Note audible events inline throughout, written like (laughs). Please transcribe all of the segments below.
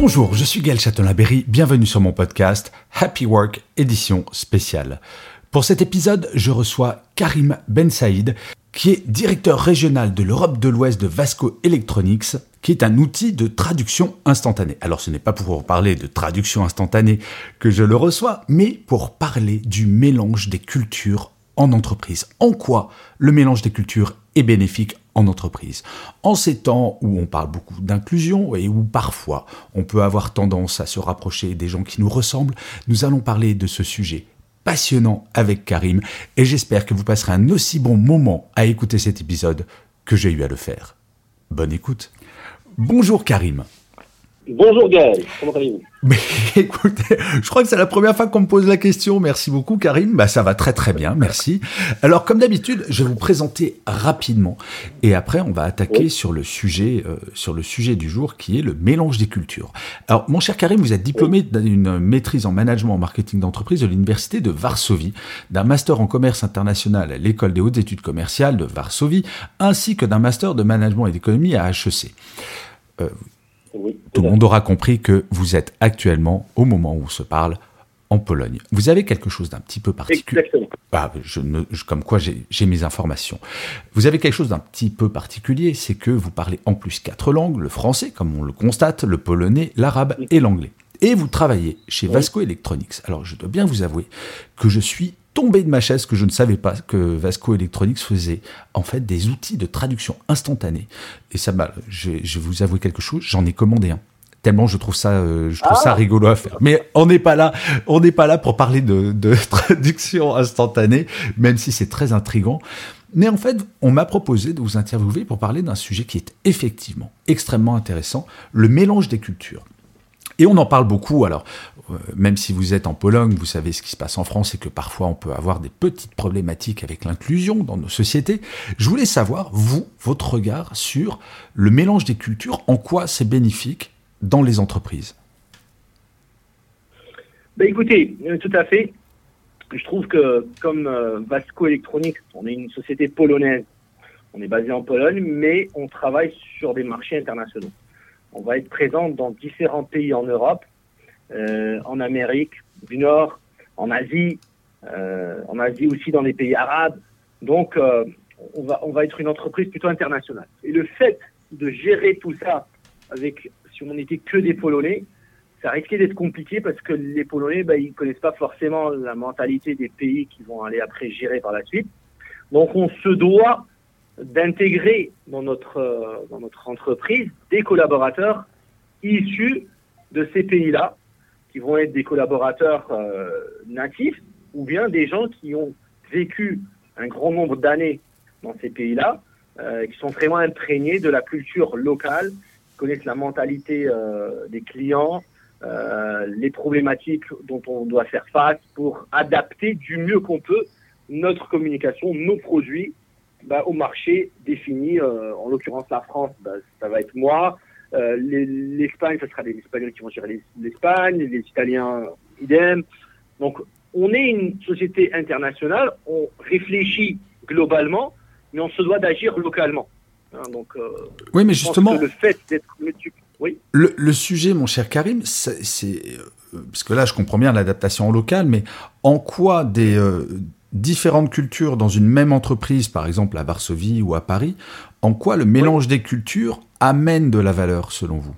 Bonjour, je suis Gaël Châtelain-Berry, bienvenue sur mon podcast Happy Work édition spéciale. Pour cet épisode, je reçois Karim Ben Saïd, qui est directeur régional de l'Europe de l'Ouest de Vasco Electronics, qui est un outil de traduction instantanée. Alors ce n'est pas pour parler de traduction instantanée que je le reçois, mais pour parler du mélange des cultures en entreprise. En quoi le mélange des cultures est bénéfique en entreprise? En ces temps où on parle beaucoup d'inclusion et où parfois on peut avoir tendance à se rapprocher des gens qui nous ressemblent, nous allons parler de ce sujet passionnant avec Karim et j'espère que vous passerez un aussi bon moment à écouter cet épisode que j'ai eu à le faire. Bonne écoute. Bonjour Karim. Bonjour Gaël, comment allez-vous? Mais (laughs) écoutez, je crois que c'est la première fois qu'on me pose la question. Merci beaucoup Karim. Bah ça va très très bien, merci. Alors comme d'habitude, je vais vous présenter rapidement et après on va attaquer Oui. sur le sujet euh, sur le sujet du jour qui est le mélange des cultures. Alors mon cher Karim, vous êtes diplômé d'une maîtrise en management en marketing d'entreprise de l'université de Varsovie, d'un master en commerce international à l'école des hautes études commerciales de Varsovie, ainsi que d'un master de management et d'économie à HEC. Oui. Tout le monde aura compris que vous êtes actuellement, au moment où on se parle, en Pologne. Vous avez quelque chose d'un petit peu particulier. Exactement. Ah, je ne, je- comme quoi j'ai mes informations. Vous avez quelque chose d'un petit peu particulier, c'est que vous parlez en plus quatre langues, le français, comme on le constate, le polonais, l'arabe et l'anglais. Et vous travaillez chez Vasco Electronics. Alors, je dois bien vous avouer que je suis tombé de ma chaise, que je ne savais pas que Vasco Electronics faisait en fait des outils de traduction instantanée. Et ça m'a, je, je vais vous avouer quelque chose, j'en ai commandé un. Tellement je trouve ça, euh, je trouve ça rigolo à faire. Mais on n'est pas là, on n'est pas là pour parler de, de (laughs) traduction instantanée, même si c'est très intrigant. Mais en fait, on m'a proposé de vous interviewer pour parler d'un sujet qui est effectivement extrêmement intéressant, le mélange des cultures. Et on en parle beaucoup. Alors, euh, même si vous êtes en Pologne, vous savez ce qui se passe en France et que parfois on peut avoir des petites problématiques avec l'inclusion dans nos sociétés. Je voulais savoir, vous, votre regard sur le mélange des cultures, en quoi c'est bénéfique dans les entreprises? Ben, écoutez, euh, tout à fait. Je trouve que comme euh, Vasco Electronics, on est une société polonaise. On est basé en Pologne, mais on travaille sur des marchés internationaux. On va être présent dans différents pays en Europe, euh, en Amérique du Nord, en Asie, euh, en Asie aussi dans les pays arabes. Donc, euh, on, va, on va être une entreprise plutôt internationale. Et le fait de gérer tout ça avec, si on n'était que des Polonais, ça risquait d'être compliqué parce que les Polonais, bah, ils connaissent pas forcément la mentalité des pays qui vont aller après gérer par la suite. Donc, on se doit d'intégrer dans notre euh, dans notre entreprise des collaborateurs issus de ces pays-là, qui vont être des collaborateurs euh, natifs ou bien des gens qui ont vécu un grand nombre d'années dans ces pays-là, euh, qui sont vraiment imprégnés de la culture locale, qui connaissent la mentalité des clients, les problématiques dont on doit faire face pour adapter du mieux qu'on peut notre communication, nos produits bah, au marché défini. euh, en l'occurrence, la France, bah, ça va être moi. Euh, les- L'Espagne, ce sera des Espagnols qui vont gérer les- l'Espagne, les Italiens, idem. Donc, on est une société internationale, on réfléchit globalement, mais on se doit d'agir localement. Hein, donc, euh, Oui, mais justement, le fait d'être oui. le, le sujet, mon cher Karim, c'est, parce que là, je comprends bien l'adaptation au local, mais en quoi des différentes cultures dans une même entreprise, par exemple à Varsovie ou à Paris, en quoi le mélange des cultures amène de la valeur, selon vous?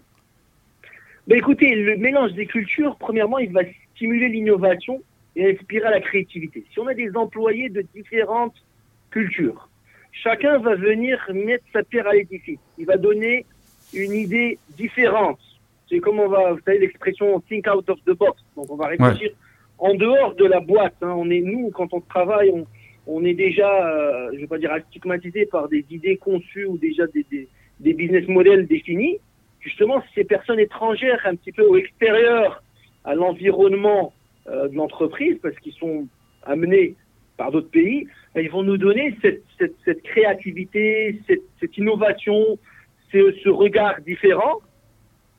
Ben écoutez, le mélange des cultures, premièrement, il va stimuler l'innovation et inspirer à la créativité. Si on a des employés de différentes cultures, chacun va venir mettre sa pierre à l'édifice. Il va donner une idée différente. C'est comme on va, vous savez l'expression think out of the box. Donc on va réfléchir en dehors de la boîte. hein. On est nous quand on travaille, on, est déjà, euh, je vais pas dire stigmatisé par des idées conçues ou déjà des, business models définis. Justement, ces personnes étrangères, un petit peu au extérieur à l'environnement euh, de l'entreprise, parce qu'ils sont amenés par d'autres pays, ben, ils vont nous donner cette, créativité, cette, innovation, ce regard différent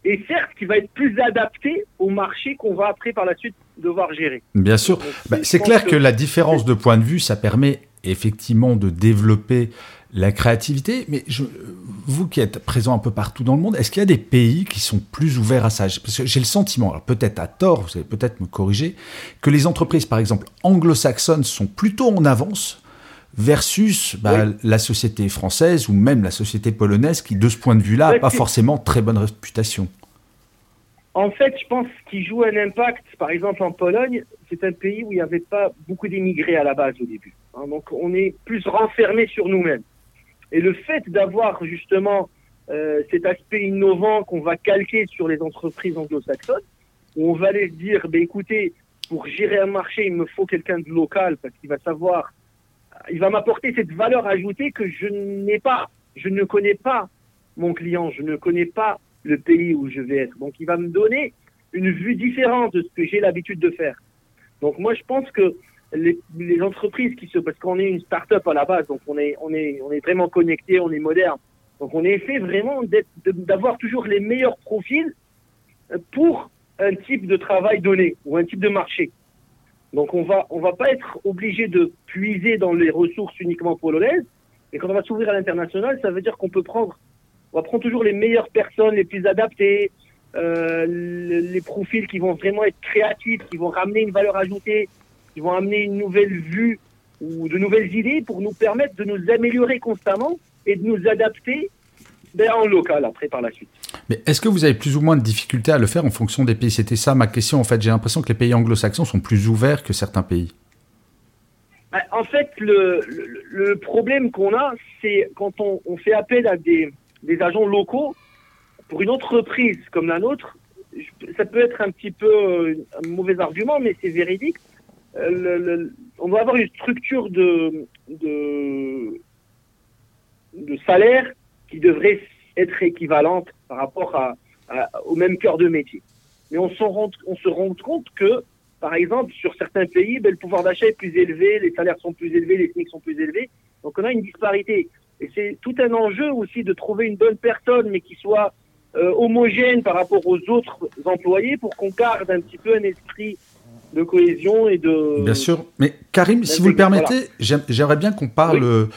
et certes qui va être plus adapté au marché qu'on va après par la suite devoir gérer. Bien sûr, bah, c'est clair que... que la différence de point de vue, ça permet effectivement de développer la créativité, mais je, vous qui êtes présent un peu partout dans le monde, est-ce qu'il y a des pays qui sont plus ouverts à ça? Parce que j'ai le sentiment, peut-être à tort, vous allez peut-être me corriger, que les entreprises, par exemple, anglo-saxonnes sont plutôt en avance versus bah, oui. la société française ou même la société polonaise qui, de ce point de vue-là, n'a pas forcément très bonne réputation. En fait, je pense qu'il joue un impact. Par exemple, en Pologne, c'est un pays où il n'y avait pas beaucoup d'émigrés à la base au début. Hein, donc, on est plus renfermé sur nous-mêmes. Et le fait d'avoir justement euh, cet aspect innovant qu'on va calquer sur les entreprises anglo-saxonnes, où on va aller dire, ben, écoutez, pour gérer un marché, il me faut quelqu'un de local parce qu'il va savoir il va m'apporter cette valeur ajoutée que je n'ai pas. Je ne connais pas mon client, je ne connais pas le pays où je vais être. Donc, il va me donner une vue différente de ce que j'ai l'habitude de faire. Donc, moi, je pense que les, entreprises qui se, parce qu'on est une start-up à la base, donc on est, on est, on est vraiment connecté, on est moderne. Donc, on est fait vraiment d'avoir toujours les meilleurs profils pour un type de travail donné ou un type de marché. Donc on va on va pas être obligé de puiser dans les ressources uniquement polonaises. Et quand on va s'ouvrir à l'international, ça veut dire qu'on peut prendre on va prendre toujours les meilleures personnes, les plus adaptées, euh, les, les profils qui vont vraiment être créatifs, qui vont ramener une valeur ajoutée, qui vont amener une nouvelle vue ou de nouvelles idées pour nous permettre de nous améliorer constamment et de nous adapter ben, en local après par la suite. Mais est-ce que vous avez plus ou moins de difficultés à le faire en fonction des pays? C'était ça ma question. En fait, j'ai l'impression que les pays anglo-saxons sont plus ouverts que certains pays. En fait, le, le, le problème qu'on a, c'est quand on, on, fait appel à des, des, agents locaux pour une entreprise comme la nôtre, ça peut être un petit peu un mauvais argument, mais c'est véridique. Le, on doit avoir une structure de, de, salaire qui devrait être équivalente par rapport au même cœur de métier. Mais on, se rend compte que, par exemple, sur certains pays, ben, le pouvoir d'achat est plus élevé, les salaires sont plus élevés, les SMIC sont plus élevés. Donc on a une disparité. Et c'est tout un enjeu aussi de trouver une bonne personne, mais qui soit euh, homogène par rapport aux autres employés pour qu'on garde un petit peu un esprit de cohésion et de... Bien sûr. Mais Karim, si vous le permettez, voilà. j'aimerais bien qu'on parle oui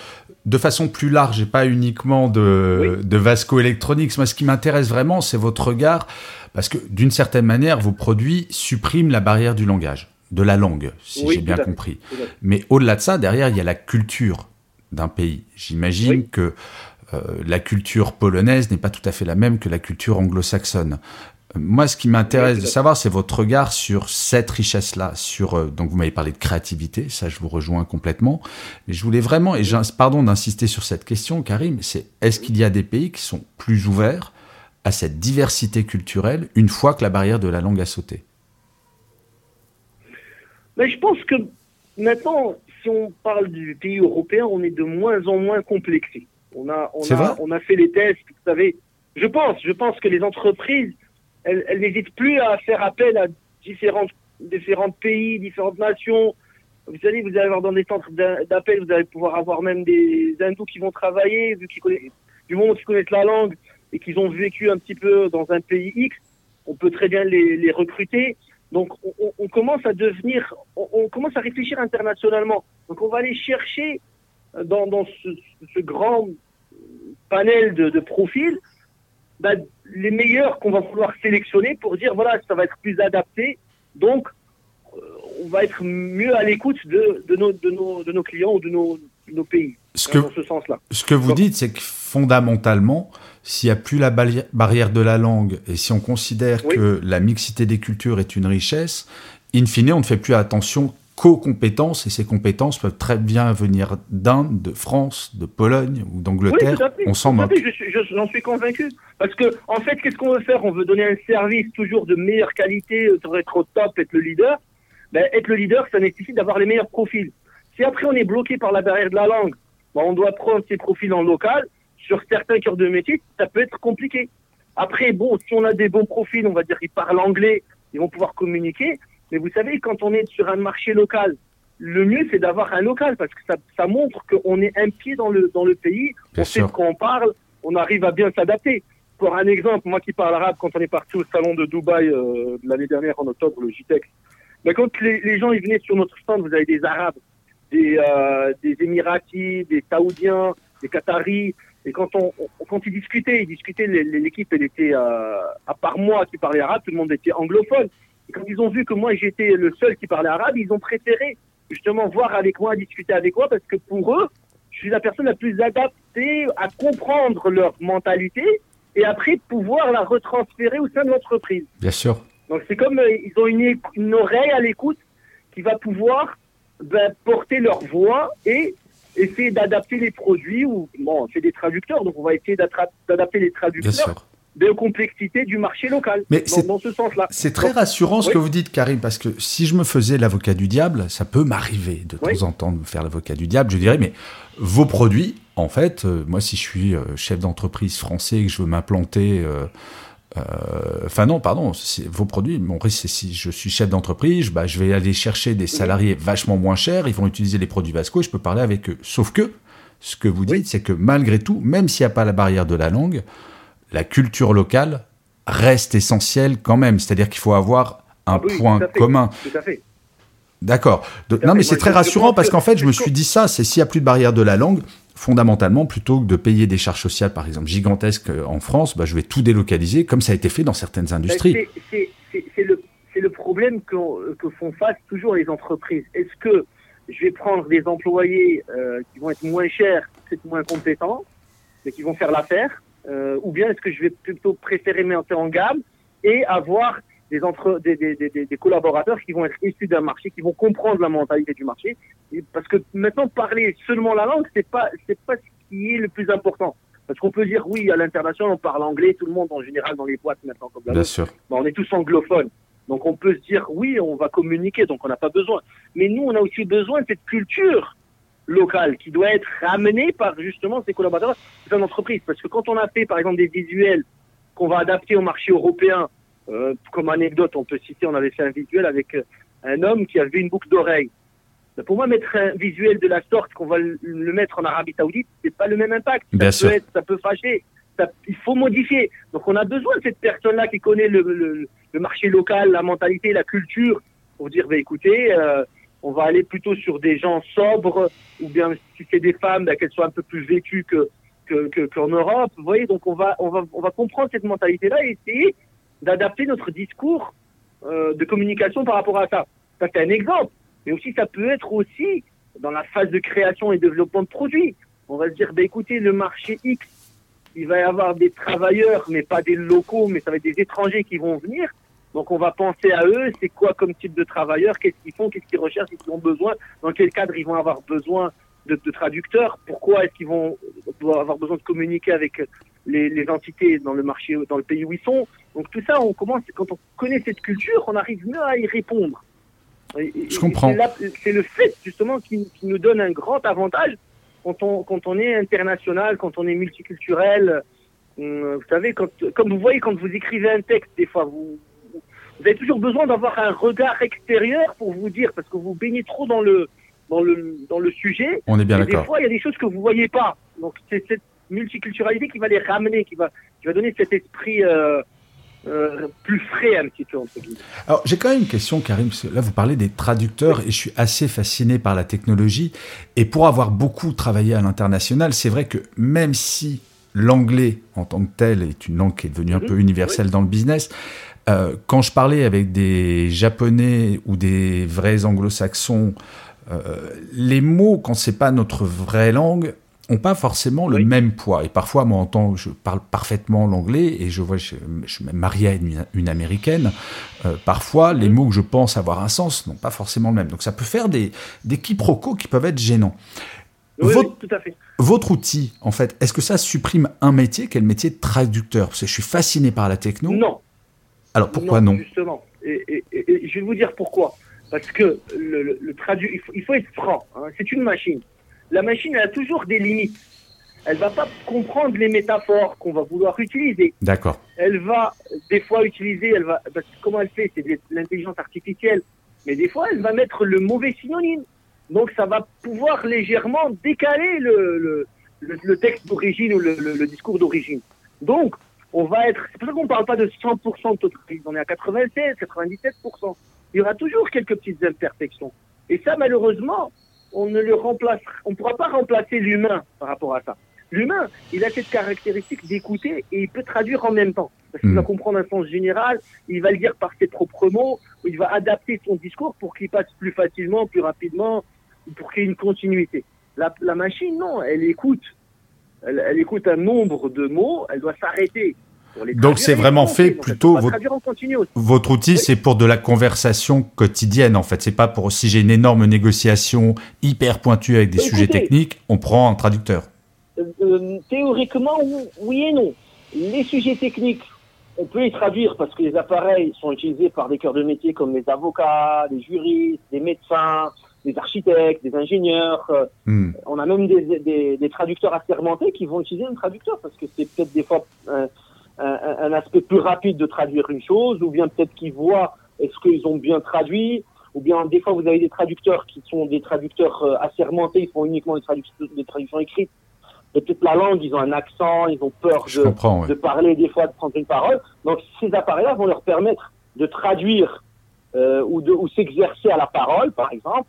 de façon plus large et pas uniquement de, oui. de Vasco Electronics. Moi, ce qui m'intéresse vraiment, c'est votre regard, parce que d'une certaine manière, vos produits suppriment la barrière du langage, de la langue, si oui, j'ai bien compris. Mais au-delà de ça, derrière, il y a la culture d'un pays. J'imagine oui. que euh, la culture polonaise n'est pas tout à fait la même que la culture anglo-saxonne. Moi, ce qui m'intéresse de savoir, c'est votre regard sur cette richesse-là. Sur euh, donc, vous m'avez parlé de créativité, ça, je vous rejoins complètement. Mais je voulais vraiment, et pardon d'insister sur cette question, Karim, c'est est-ce qu'il y a des pays qui sont plus ouverts à cette diversité culturelle une fois que la barrière de la langue a sauté? Mais je pense que maintenant, si on parle du pays européen, on est de moins en moins complexé. On a, on a, on a fait les tests, vous savez. Je pense, je pense que les entreprises elle, elle n'hésite plus à faire appel à différentes, différents pays, différentes nations. Vous savez, vous allez avoir dans des centres d'appel, vous allez pouvoir avoir même des hindous qui vont travailler, vu qu'ils connaissent, du moment qu'ils connaissent la langue et qu'ils ont vécu un petit peu dans un pays X, on peut très bien les, les recruter. Donc, on, commence à devenir, on, commence à réfléchir internationalement. Donc, on va aller chercher dans, dans ce, grand panel de, profils bah, les meilleurs qu'on va vouloir sélectionner pour dire voilà, ça va être plus adapté. Donc, euh, on va être mieux à l'écoute de, nos, clients ou de nos pays. Ce que, dans ce sens-là. Ce que vous Donc, dites, c'est que fondamentalement, s'il n'y a plus la barrière de la langue et si on considère oui. que la mixité des cultures est une richesse, in fine, on ne fait plus attention co-compétences et ces compétences peuvent très bien venir d'Inde, de France, de Pologne ou d'Angleterre. Oui, on s'en moque. J'en suis convaincu. Parce que, en fait, qu'est-ce qu'on veut faire? On veut donner un service toujours de meilleure qualité, être au top, être le leader. Ben, être le leader, ça nécessite d'avoir les meilleurs profils. Si après on est bloqué par la barrière de la langue, bah, on doit prendre ses profils en local. Sur certains cœurs de métier, ça peut être compliqué. Après, bon, si on a des bons profils, on va dire qu'ils parlent anglais, ils vont pouvoir communiquer. Mais vous savez, quand on est sur un marché local, le mieux c'est d'avoir un local parce que ça, ça montre qu'on est un pied dans le dans le pays, Bien on sait de quoi on parle, on arrive à bien s'adapter. Pour un exemple, moi qui parle arabe, quand on est parti au salon de Dubaï euh, l'année dernière en octobre, le JTEX, ben, quand les, les gens ils venaient sur notre stand, vous avez des Arabes, des, euh, des Émiratis, des Saoudiens, des Qataris, et quand on, on- quand ils discutaient, ils discutaient, l'équipe elle était euh, à part moi qui parlais arabe, tout le monde était anglophone. Et quand ils ont vu que moi j'étais le seul qui parlait arabe, ils ont préféré justement voir avec moi, discuter avec moi, parce que pour eux, je suis la personne la plus adaptée à comprendre leur mentalité et après pouvoir la retransférer au sein de l'entreprise. Bien sûr. Donc c'est comme euh, ils ont une, une oreille à l'écoute qui va pouvoir ben, porter leur voix et essayer d'adapter les produits ou bon c'est des traducteurs donc on va essayer d'adapter les traducteurs de complexité du marché local Mais dans, c'est- dans ce sens-là. C'est très Donc, rassurant ce oui. que vous dites, Karim, parce que si je me faisais l'avocat du diable, ça peut m'arriver de temps en temps de me faire l'avocat du diable. Je dirais, mais vos produits, en fait, euh, moi, si je suis euh, chef d'entreprise français et que je veux m'implanter. euh, Enfin non, pardon, vos produits, mon risque c'est si je suis chef d'entreprise, bah, je vais aller chercher des salariés vachement moins chers, ils vont utiliser les produits Vasco et je peux parler avec eux. Sauf que, ce que vous dites, c'est que malgré tout, même s'il n'y a pas la barrière de la langue, la culture locale reste essentielle quand même. C'est-à-dire qu'il faut avoir un oui, point tout à fait. commun. Tout à fait. D'accord. Non, mais c'est très rassurant parce que- qu'en fait, je me suis dit ça, c'est s'il n'y a plus de barrière de la langue, fondamentalement, plutôt que de payer des charges sociales, par exemple, gigantesques euh, en France, bah, je vais tout délocaliser, comme ça a été fait dans certaines Ben, industries. c'est- le, problème qu'on- que font face toujours les entreprises. Est-ce que je vais prendre des employés euh, qui vont être moins chers, peut-être moins compétents, mais qui vont faire l'affaire, euh, ou bien est-ce que je vais plutôt préférer monter en gamme et avoir des, entre, des, des, des, des- collaborateurs qui vont être issus d'un marché, qui vont comprendre la mentalité du marché, Et parce que maintenant parler seulement la langue, c'est pas c'est pas ce qui est le plus important. Parce qu'on peut dire oui à l'international on parle anglais, tout le monde en général dans les boîtes maintenant comme la Bien sûr. ben, on est tous anglophones. Donc on peut se dire oui, on va communiquer, donc on n'a pas besoin. Mais nous, on a aussi besoin de cette culture locale qui doit être ramenée par justement ces collaborateurs dans l'entreprise. Parce que quand on a fait par exemple des visuels qu'on va adapter au marché européen, euh, comme anecdote, on peut citer, on avait fait un visuel avec euh, un homme qui avait une boucle d'oreille. Pour moi, mettre un visuel de la sorte qu'on va le mettre en Arabie Saoudite, c'est pas le même impact. Bien ça sûr. peut être, ça peut fâcher. Ça- il faut modifier. Donc on a besoin de cette personne-là qui connaît le, le, le marché local, la mentalité, la culture, pour dire, bah, écoutez, euh, on va aller plutôt sur des gens sobres, ou bien si c'est des femmes, bah, qu'elles soient un peu plus vêtues que que- que- qu'en Europe. Vous voyez, donc on va on va on va comprendre cette mentalité-là et essayer d'adapter notre discours euh, de communication par rapport à ça. Ça c'est un exemple, mais aussi ça peut être aussi dans la phase de création et développement de produits. On va se dire, bah, écoutez, le marché X, il va y avoir des travailleurs, mais pas des locaux, mais ça va être des étrangers qui vont venir. Donc on va penser à eux, c'est quoi comme type de travailleurs, qu'est-ce qu'ils font, qu'est-ce qu'ils recherchent, qu'est-ce qu'ils ont besoin, dans quel cadre ils vont avoir besoin de, traducteurs, pourquoi est-ce qu'ils vont avoir besoin de communiquer avec les, les entités dans le marché, dans le pays où ils sont. Donc tout ça, on commence, quand on connaît cette culture, on arrive mieux à y répondre. Et- Je comprends. c'est le fait justement qui, qui nous donne un grand avantage quand on, quand on est international, quand on est multiculturel. Hum, Vous savez, quand, comme vous voyez, quand vous écrivez un texte, des fois, vous, vous avez toujours besoin d'avoir un regard extérieur pour vous dire, parce que vous baignez trop dans le, dans le, dans le sujet. On est bien Et des d'accord. fois, il y a des choses que vous voyez pas. Donc, c'est cette multiculturalité qui va les ramener, qui va, qui va donner cet esprit euh, euh, plus frais un petit peu, entre guillemets. Alors, j'ai quand même une question, Karim, parce que là, vous parlez des traducteurs et je suis assez fasciné par la technologie. Et pour avoir beaucoup travaillé à l'international, c'est vrai que même si l'anglais en tant que tel est une langue qui est devenue un Mhm, peu universelle dans le business, euh, quand je parlais avec des Japonais ou des vrais anglo-saxons, euh, les mots, quand c'est pas notre vraie langue, ont pas forcément le Oui. même poids. Et parfois, moi, en tant je parle parfaitement l'anglais et je vois, je, je suis même marié à une, une américaine. euh, parfois, les mots que je pense avoir un sens n'ont pas forcément le même. Donc, ça peut faire des, des quiproquos qui peuvent être gênants. Oui, Votre- oui, tout à fait. Votre outil, en fait, est-ce que ça supprime un métier Quel métier de traducteur? Parce que je suis fasciné par la techno. Non. Alors, pourquoi non, Justement. Et, et- et- et je vais vous dire pourquoi. Parce que le, le, le traduit, il faut, il faut être franc. hein. C'est une machine. La machine, elle a toujours des limites. Elle va pas comprendre les métaphores qu'on va vouloir utiliser. D'accord. Elle va des fois utiliser, elle va, parce que comment elle fait, c'est de l'intelligence artificielle. Mais des fois, elle va mettre le mauvais synonyme. Donc, ça va pouvoir légèrement décaler le, le, le, le texte d'origine ou le, discours d'origine. Donc, on va être, c'est pour ça qu'on parle pas de 100% de totalité. On est à 96, 97%. Il y aura toujours quelques petites imperfections. Et ça, malheureusement, on ne le remplace, on ne pourra pas remplacer l'humain par rapport à ça. L'humain, il a cette caractéristique d'écouter et il peut traduire en même temps. Parce qu'il Mm. va comprendre un sens général, il va le dire par ses propres mots, il va adapter son discours pour qu'il passe plus facilement, plus rapidement, pour qu'il y ait une continuité. La, la machine, non, elle écoute. Elle, elle écoute un nombre de mots, elle doit s'arrêter. Les Donc, c'est les vraiment fait plutôt votre- outil, Oui. c'est pour de la conversation quotidienne, en fait. C'est pas pour si j'ai une énorme négociation hyper pointue avec des Bah, sujets techniques, on prend un traducteur. Euh, euh, théoriquement, oui- et non. Les sujets techniques, on peut les traduire parce que les appareils sont utilisés par des cœurs de métier comme les avocats, les juristes, des médecins, des architectes, des ingénieurs. euh, Hmm. on a même des, des, des traducteurs assermentés qui vont utiliser un traducteur parce que c'est peut-être des fois un, un aspect plus rapide de traduire une chose, ou bien peut-être qu'ils voient est-ce qu'ils ont bien traduit, ou bien des fois vous avez des traducteurs qui sont des traducteurs euh, assermentés, ils font uniquement des, traduc- des traductions écrites. Peut-être la langue, ils ont un accent, ils ont peur de, ouais. de parler, des fois de prendre une parole. Donc ces appareils-là vont leur permettre de traduire euh, ou de ou s'exercer à la parole, par exemple,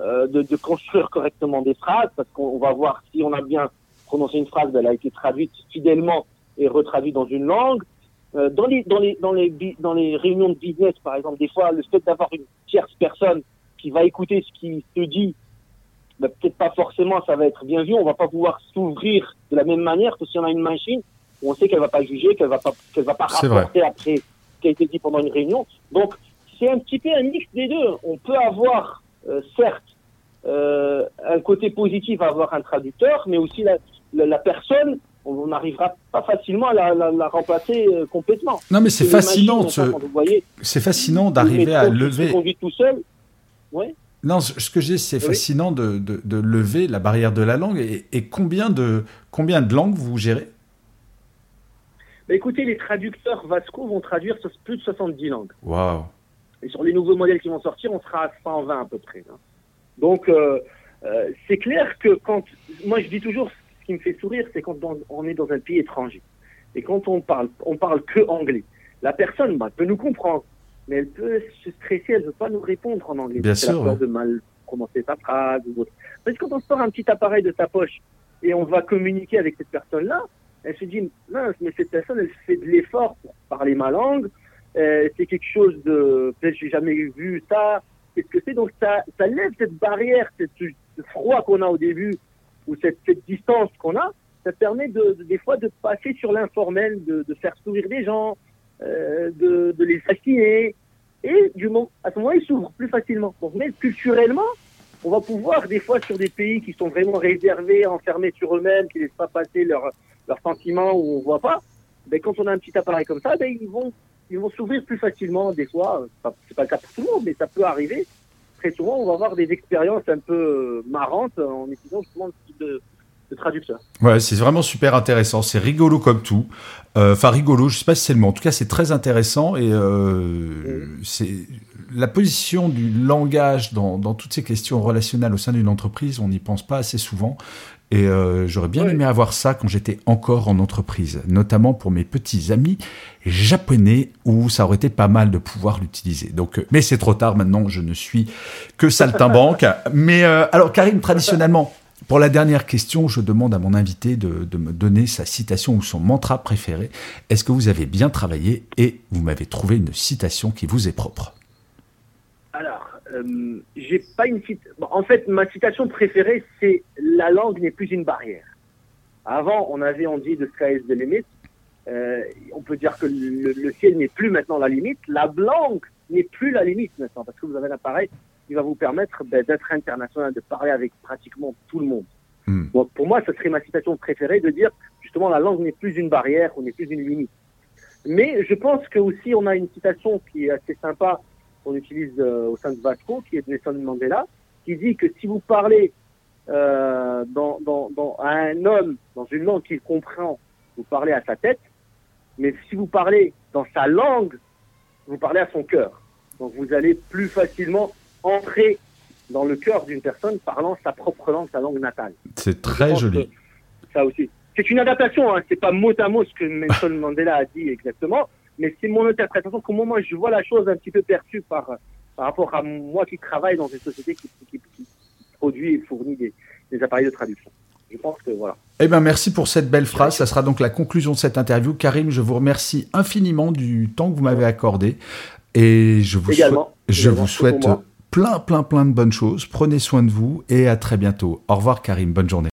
euh, de, de construire correctement des phrases, parce qu'on on va voir si on a bien prononcé une phrase, ben, elle a été traduite fidèlement et retraduite dans une langue. Euh, dans les dans les dans les bi- dans les réunions de business, par exemple, des fois le fait d'avoir une tierce personne qui va écouter ce qui se dit, ben, peut-être pas forcément ça va être bien vu. On va pas pouvoir s'ouvrir de la même manière que si on a une machine où on sait qu'elle va pas juger, qu'elle va pas qu'elle va pas C'est vrai. rapporter après ce qui a été dit pendant une réunion. Donc c'est un petit peu un mix des deux. On peut avoir euh, certes euh, un côté positif à avoir un traducteur, mais aussi la, la, la personne, on n'arrivera pas facilement à la, la, la remplacer euh, complètement. Non, mais c'est fascinant, c'est fascinant une d'arriver à lever. conduit tout seul. Ouais. Non, ce ce que je dis, c'est Oui. fascinant de, de- de lever la barrière de la langue. Et, et combien de combien de langues vous gérez? Mais écoutez, les traducteurs Vasco vont traduire plus de 70 langues. Waouh. Et sur les nouveaux modèles qui vont sortir, on sera à 120 à peu près. hein. Donc, euh, euh, c'est clair que quand... Moi, je dis toujours, ce qui me fait sourire, c'est quand on, est dans un pays étranger. Et quand on parle, on parle que anglais. La personne bah, peut nous comprendre, mais elle peut se stresser, elle ne veut pas nous répondre en anglais. Bien sûr, a peur ouais. de mal prononcer sa phrase ou autre. Parce que quand on sort un petit appareil de sa poche et on va communiquer avec cette personne-là, elle se dit, mince, mais cette personne, elle fait de l'effort pour parler ma langue. Euh, c'est quelque chose de, peut-être j'ai jamais vu ça. Qu'est-ce que c'est? Donc ça, ça lève cette barrière, cette, ce froid qu'on a au début ou cette, cette distance qu'on a. Ça permet de, de- des fois de passer sur l'informel, de, de faire sourire des gens, euh, de, les fasciner. Et du moment, à ce moment-là, ils s'ouvrent plus facilement. Donc, mais culturellement, on va pouvoir des fois sur des pays qui sont vraiment réservés, enfermés sur eux-mêmes, qui ne laissent pas passer leurs leurs sentiments où on voit pas. Ben, quand on a un petit appareil comme ça, ben, ils vont ils vont s'ouvrir plus facilement. Des fois, euh, c'est pas, pas le cas pour tout le monde, mais ça peut arriver. Très souvent, on va avoir des expériences un peu euh, marrantes en utilisant justement ce type de, de traducteur. Ouais, c'est vraiment super intéressant. C'est rigolo comme tout. Euh, Enfin, rigolo, je sais pas si c'est le mot. En tout cas, c'est très intéressant et euh, c'est la position du langage dans, dans toutes ces questions relationnelles au sein d'une entreprise. On n'y pense pas assez souvent. Et euh, j'aurais bien Ouais. aimé avoir ça quand j'étais encore en entreprise, notamment pour mes petits amis japonais où ça aurait été pas mal de pouvoir l'utiliser. Donc, euh, mais c'est trop tard maintenant. Je ne suis que saltimbanque. (laughs) mais euh, alors, Karim, traditionnellement, pour la dernière question, je demande à mon invité de, de me donner sa citation ou son mantra préféré. Est-ce que vous avez bien travaillé et vous m'avez trouvé une citation qui vous est propre? Euh, j'ai pas une bon, en fait, ma citation préférée, c'est la langue n'est plus une barrière. Avant, on avait on dit the sky is the limit. Euh, on peut dire que le, le ciel n'est plus maintenant la limite. La langue n'est plus la limite maintenant parce que vous avez un appareil qui va vous permettre ben, d'être international, de parler avec pratiquement tout le monde. Hmm. Donc, pour moi, ce serait ma citation préférée de dire justement la langue n'est plus une barrière ou n'est plus une limite. Mais je pense que aussi on a une citation qui est assez sympa qu'on utilise euh, au sein de Vasco, qui est de Nelson Mandela, qui dit que si vous parlez euh, dans, dans, dans, à un homme dans une langue qu'il comprend, vous parlez à sa tête, mais si vous parlez dans sa langue, vous parlez à son cœur. Donc vous allez plus facilement entrer dans le cœur d'une personne parlant sa propre langue, sa langue natale. C'est très joli. Ça aussi. C'est une adaptation, hein. c'est pas mot à mot ce que Nelson (laughs) Mandela a dit exactement, mais c'est mon interprétation, comment moi je vois la chose un petit peu perçue par, par rapport à moi qui travaille dans une société qui, qui, qui produit et fournit des, des appareils de traduction. Je pense que voilà. Eh bien, merci pour cette belle phrase. Ça sera donc la conclusion de cette interview. Karim, je vous remercie infiniment du temps que vous m'avez accordé. Et je vous, Également. je Également, vous souhaite plein, plein, plein de bonnes choses. Prenez soin de vous et à très bientôt. Au revoir, Karim. Bonne journée.